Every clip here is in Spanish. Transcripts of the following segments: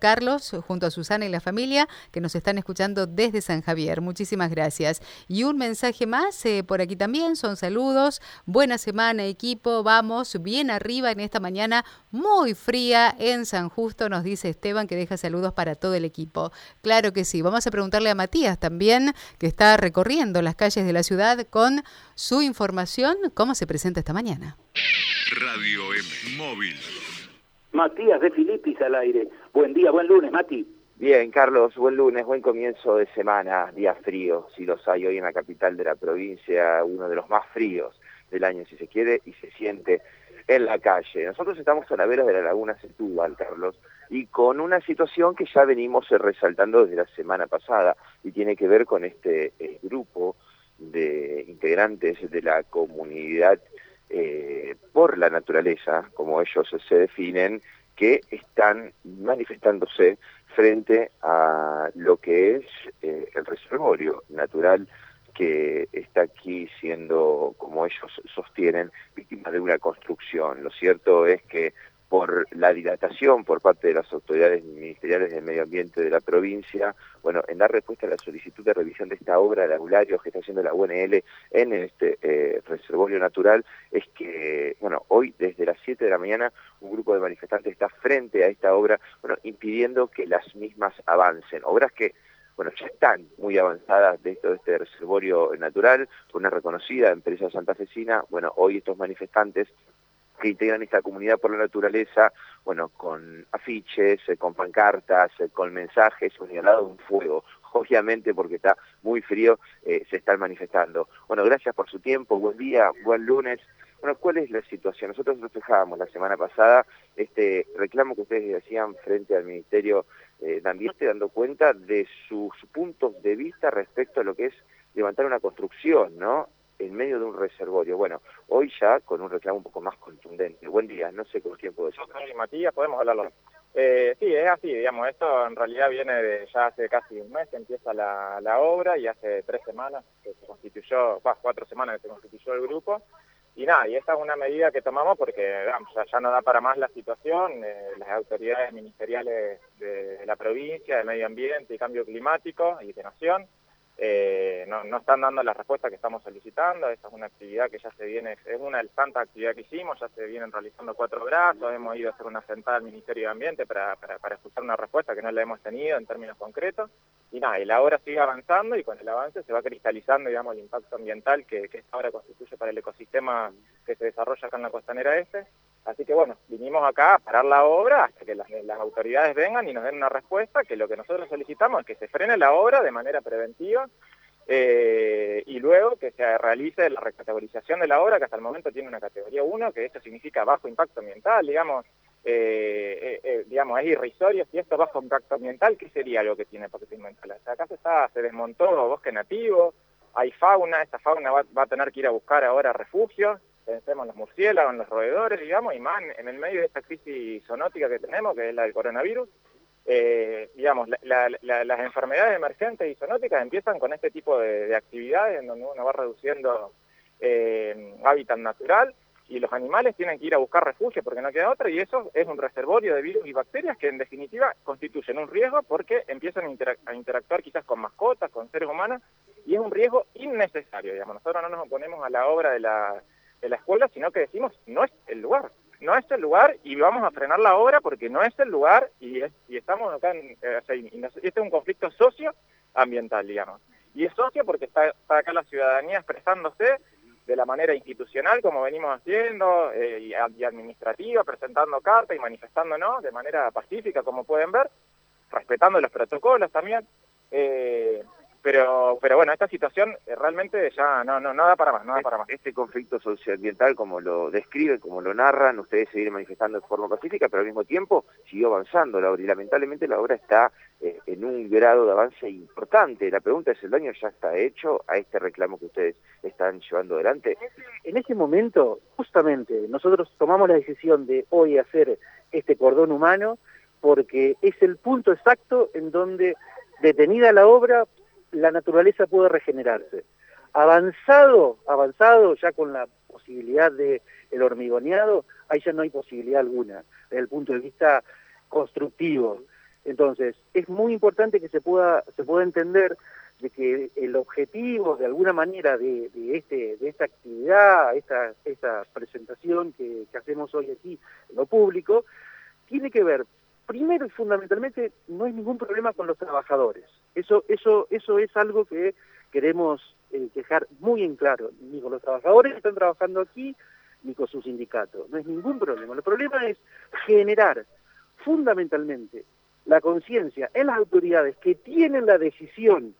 Carlos, junto a Susana y la familia, que nos están escuchando desde San Javier. Muchísimas gracias. Y un mensaje más eh, por aquí también, son saludos. Buena semana, equipo. Vamos bien arriba en esta mañana muy fría en San Justo, nos dice Esteban, que deja saludos para todo el equipo. Claro que sí. Vamos a preguntarle a Matías también, que está recorriendo las calles de la ciudad con su información. ¿Cómo se presenta esta mañana? Radio M, móvil. Matías de Filipis al aire. Buen día, buen lunes, Mati. Bien, Carlos, buen lunes, buen comienzo de semana, día frío, si los hay hoy en la capital de la provincia, uno de los más fríos del año, si se quiere, y se siente en la calle. Nosotros estamos a la vera de la laguna Setúbal, Carlos, y con una situación que ya venimos resaltando desde la semana pasada, y tiene que ver con este eh, grupo de integrantes de la comunidad eh, por la naturaleza, como ellos se definen, que están manifestándose frente a lo que es eh, el reservorio natural que está aquí siendo, como ellos sostienen, víctima de una construcción. Lo cierto es que por la dilatación por parte de las autoridades ministeriales del medio ambiente de la provincia, bueno, en dar respuesta a la solicitud de revisión de esta obra de angulario que está haciendo la UNL en este eh, reservorio natural, es que, bueno, hoy desde las 7 de la mañana un grupo de manifestantes está frente a esta obra, bueno, impidiendo que las mismas avancen. Obras que bueno, ya están muy avanzadas de esto de este reservorio natural, una reconocida empresa santafesina, bueno, hoy estos manifestantes que integran esta comunidad por la naturaleza, bueno, con afiches, eh, con pancartas, eh, con mensajes, señalado un fuego. Obviamente, porque está muy frío, eh, se están manifestando. Bueno, gracias por su tiempo, buen día, buen lunes. Bueno, ¿cuál es la situación? Nosotros reflejábamos la semana pasada este reclamo que ustedes decían frente al Ministerio de Ambiente, dando cuenta de sus puntos de vista respecto a lo que es levantar una construcción, ¿no? En medio de un reservorio. Bueno, hoy ya con un reclamo un poco más contundente. Buen día, no sé con quién puedo decir. Matías, podemos hablarlo. Eh, sí, es así, digamos, esto en realidad viene de ya hace casi un mes que empieza la, la obra y hace tres semanas que se constituyó, bueno, cuatro semanas que se constituyó el grupo. Y nada, y esta es una medida que tomamos porque ya, no da para más la situación, eh, las autoridades ministeriales de, de la provincia, de medio ambiente y cambio climático y de nación, eh, no, no, están dando la respuesta que estamos solicitando, esta es una actividad que ya se viene, es una de las tantas actividades que hicimos, ya se vienen realizando cuatro brazos, hemos ido a hacer una sentada al Ministerio de Ambiente para, para, para escuchar una respuesta que no la hemos tenido en términos concretos, y nada, y la obra sigue avanzando y con el avance se va cristalizando, digamos, el impacto ambiental que, que esta obra constituye para el ecosistema que se desarrolla acá en la costanera este, Así que bueno, vinimos acá a parar la obra hasta que las, autoridades vengan y nos den una respuesta, que lo que nosotros solicitamos es que se frene la obra de manera preventiva eh, y luego que se realice la recategorización de la obra, que hasta el momento tiene una categoría 1, que esto significa bajo impacto ambiental, digamos, eh, eh, digamos, es irrisorio, si esto es bajo impacto ambiental, ¿qué sería lo que tiene impacto ambiental? acá se, está, se desmontó bosque nativo, hay fauna, esta fauna va, va a tener que ir a buscar ahora refugio, pensemos en los murciélagos, en los roedores, digamos, y más en el medio de esta crisis zoonótica que tenemos, que es la del coronavirus, eh, digamos, las enfermedades emergentes y zoonóticas empiezan con este tipo de, actividades en donde uno va reduciendo eh, hábitat natural y los animales tienen que ir a buscar refugio porque no queda otra y eso es un reservorio de virus y bacterias que en definitiva constituyen un riesgo porque empiezan a, a interactuar quizás con mascotas, con seres humanos y es un riesgo innecesario, digamos. Nosotros no nos oponemos a la obra de la de la escuela, sino que decimos, no es el lugar, no es el lugar y vamos a frenar la obra porque no es el lugar y, y estamos acá en, eh, este es un conflicto socioambiental, digamos. Y es socio porque está, acá la ciudadanía expresándose de la manera institucional, como venimos haciendo, eh, y, y, administrativa, presentando cartas y manifestándonos de manera pacífica, como pueden ver, respetando los protocolos también. Eh, pero, pero bueno, esta situación eh, realmente ya no, no, no da para más, no da para más. Este conflicto socioambiental, como lo describen, como lo narran, ustedes se vienen manifestando de forma pacífica, pero al mismo tiempo siguió avanzando la obra y lamentablemente la obra está eh, en un grado de avance importante. La pregunta es, ¿el daño ya está hecho a este reclamo que ustedes están llevando adelante? En ese momento, justamente, nosotros tomamos la decisión de hoy hacer este cordón humano porque es el punto exacto en donde detenida la obra la naturaleza puede regenerarse. Avanzado, avanzado ya con la posibilidad de el hormigoneado, ahí ya no hay posibilidad alguna, desde el punto de vista constructivo. Entonces, es muy importante que se pueda, se pueda entender de que el objetivo, de alguna manera, de, este, de esta actividad, esta, esta presentación que, hacemos hoy aquí en lo público, tiene que ver, primero y fundamentalmente, no hay ningún problema con los trabajadores. Eso, eso, eso es algo que queremos eh, dejar muy en claro, ni con los trabajadores que están trabajando aquí, ni con sus sindicatos. No es ningún problema. El problema es generar fundamentalmente la conciencia en las autoridades que tienen la decisión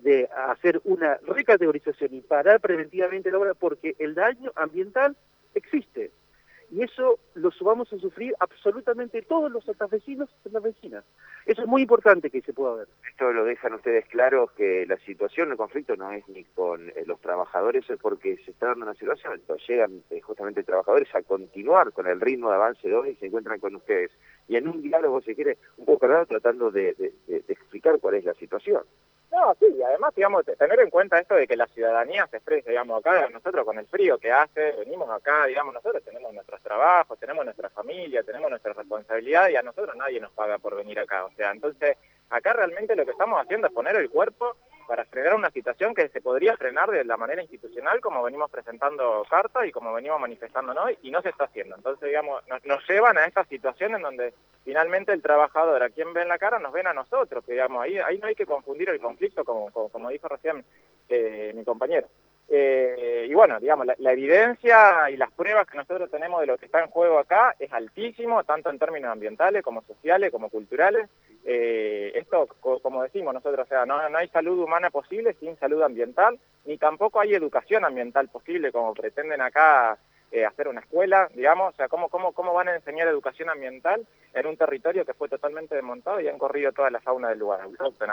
de hacer una recategorización y parar preventivamente la obra porque el daño ambiental existe. Y eso lo vamos a sufrir absolutamente todos los santafesinos y las vecinas. Eso es muy importante que se pueda ver. Esto lo dejan ustedes claro que la situación, el conflicto no es ni con eh, los trabajadores, es porque se está dando una situación. Entonces llegan eh, justamente trabajadores a continuar con el ritmo de avance de hoy y se encuentran con ustedes. Y en un diálogo, si quiere, un poco raro, tratando de explicar cuál es la situación. No, sí, y además, digamos, tener en cuenta esto de que la ciudadanía se expresa, digamos, acá nosotros con el frío que hace, venimos acá, digamos, nosotros tenemos nuestros trabajos, tenemos nuestra familia, tenemos nuestra responsabilidad y a nosotros nadie nos paga por venir acá. O sea, entonces, acá realmente lo que estamos haciendo es poner el cuerpo para frenar una situación que se podría frenar de la manera institucional como venimos presentando cartas y como venimos manifestando hoy y no se está haciendo. Entonces, digamos, nos, llevan a esta situación en donde finalmente el trabajador a quien ve en la cara nos ven a nosotros, que digamos, ahí, ahí no hay que confundir el conflicto como, como, dijo recién eh, mi compañero. Eh, y bueno, digamos, la, evidencia y las pruebas que nosotros tenemos de lo que está en juego acá es altísimo, tanto en términos ambientales como sociales, como culturales. Eh, esto, como decimos nosotros, o sea, no, no hay salud humana posible sin salud ambiental, ni tampoco hay educación ambiental posible como pretenden acá eh, hacer una escuela, digamos, o sea, ¿cómo, cómo, cómo van a enseñar educación ambiental en un territorio que fue totalmente desmontado y han corrido toda la fauna del lugar,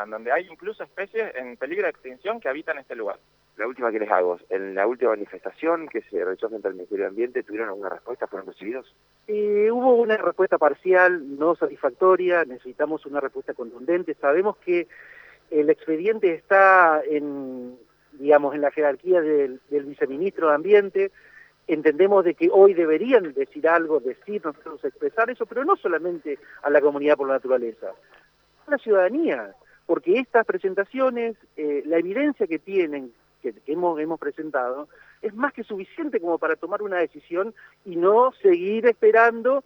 donde hay incluso especies en peligro de extinción que habitan este lugar? La última que les hago, en la última manifestación que se realizó frente al Ministerio de Ambiente, ¿tuvieron alguna respuesta? ¿Fueron recibidos? Eh, hubo una respuesta parcial, no satisfactoria, necesitamos una respuesta contundente. Sabemos que el expediente está en, digamos, en la jerarquía del, del viceministro de Ambiente, entendemos de que hoy deberían decir algo, decir, nosotros expresar eso, pero no solamente a la comunidad por la naturaleza, a la ciudadanía, porque estas presentaciones, eh, la evidencia que tienen, que, hemos, hemos presentado, es más que suficiente como para tomar una decisión y no seguir esperando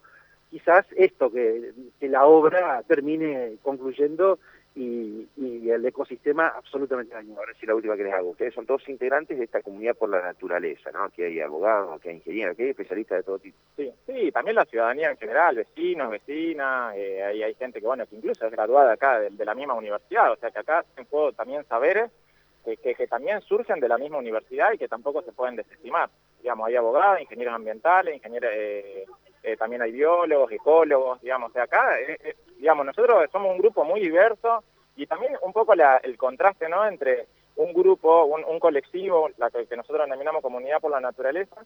quizás esto, que, que la obra termine concluyendo y, el ecosistema absolutamente dañado. Ahora sí la última que les hago. Ustedes son todos integrantes de esta comunidad por la naturaleza, ¿no? Aquí hay abogados, aquí hay ingenieros, aquí hay especialistas de todo tipo. Sí, sí, también la ciudadanía en general, vecinos, vecinas, eh, hay, hay gente que, bueno, que incluso es graduada acá de, la misma universidad, o sea que acá se puedo también saberes que, que, también surgen de la misma universidad y que tampoco se pueden desestimar. Digamos, hay abogados, ingenieros ambientales, ingenieros... Eh, eh, también hay biólogos, ecólogos, digamos, o sea, acá, digamos, nosotros somos un grupo muy diverso, y también un poco el contraste ¿no? entre un grupo, un, colectivo, la que, nosotros denominamos comunidad por la naturaleza,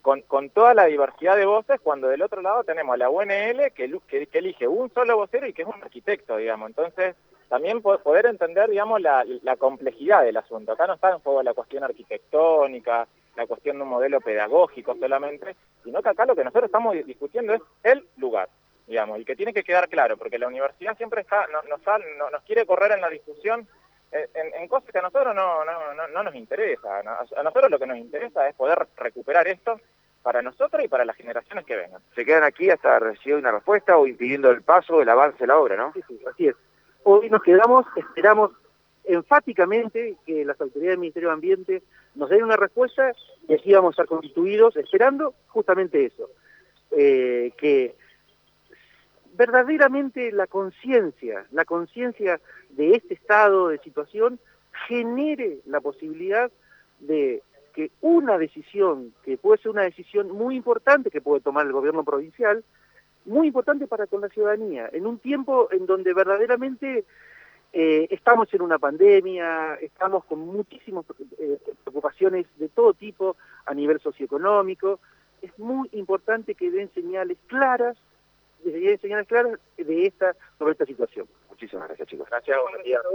con, con, toda la diversidad de voces, cuando del otro lado tenemos a la UNL que, que, elige un solo vocero y que es un arquitecto, digamos. Entonces, también poder entender, digamos, la, la complejidad del asunto. Acá no está en juego la cuestión arquitectónica, la cuestión de un modelo pedagógico solamente, sino que acá lo que nosotros estamos discutiendo es el lugar digamos, y que tiene que quedar claro, porque la universidad siempre está, nos, nos, quiere correr en la discusión en, cosas que a nosotros no, no, no, nos interesa. A nosotros lo que nos interesa es poder recuperar esto para nosotros y para las generaciones que vengan. Se quedan aquí hasta recibir una respuesta o impidiendo el paso, el avance de la obra, ¿no? Sí, sí, así es. Hoy nos quedamos, esperamos enfáticamente que las autoridades del Ministerio de Ambiente nos den una respuesta y así vamos a estar constituidos esperando justamente eso, eh, que verdaderamente la conciencia, la conciencia de este estado de situación genere la posibilidad de que una decisión, que puede ser una decisión muy importante que puede tomar el gobierno provincial, muy importante para con la ciudadanía, en un tiempo en donde verdaderamente eh, estamos en una pandemia, estamos con muchísimas eh, preocupaciones de todo tipo a nivel socioeconómico, es muy importante que den señales claras y señales claras de esta, sobre esta situación. Muchísimas gracias, chicos. Gracias,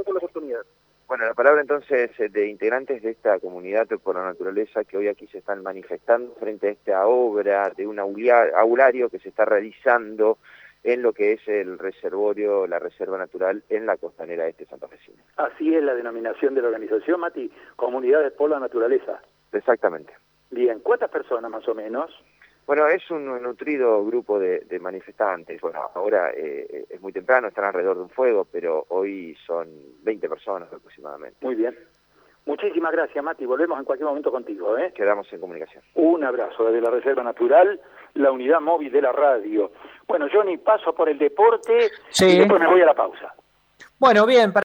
por la oportunidad. Bueno, la palabra entonces eh, de integrantes de esta comunidad por la naturaleza que hoy aquí se están manifestando frente a esta obra de un aulario que se está realizando en lo que es el reservorio, la reserva natural en la costanera este santafesina. Así es la denominación de la organización, Mati, Comunidades por la Naturaleza. Exactamente. Bien, ¿cuántas personas más o menos? Bueno, es un nutrido grupo de, manifestantes. Bueno, ahora eh, es muy temprano, están alrededor de un fuego, pero hoy son 20 personas aproximadamente. Muy bien. Muchísimas gracias, Mati. Volvemos en cualquier momento contigo. ¿eh? Quedamos en comunicación. Un abrazo desde la Reserva Natural, la unidad móvil de la radio. Bueno, Johnny, paso por el deporte y después me voy a la pausa. Bueno, bien.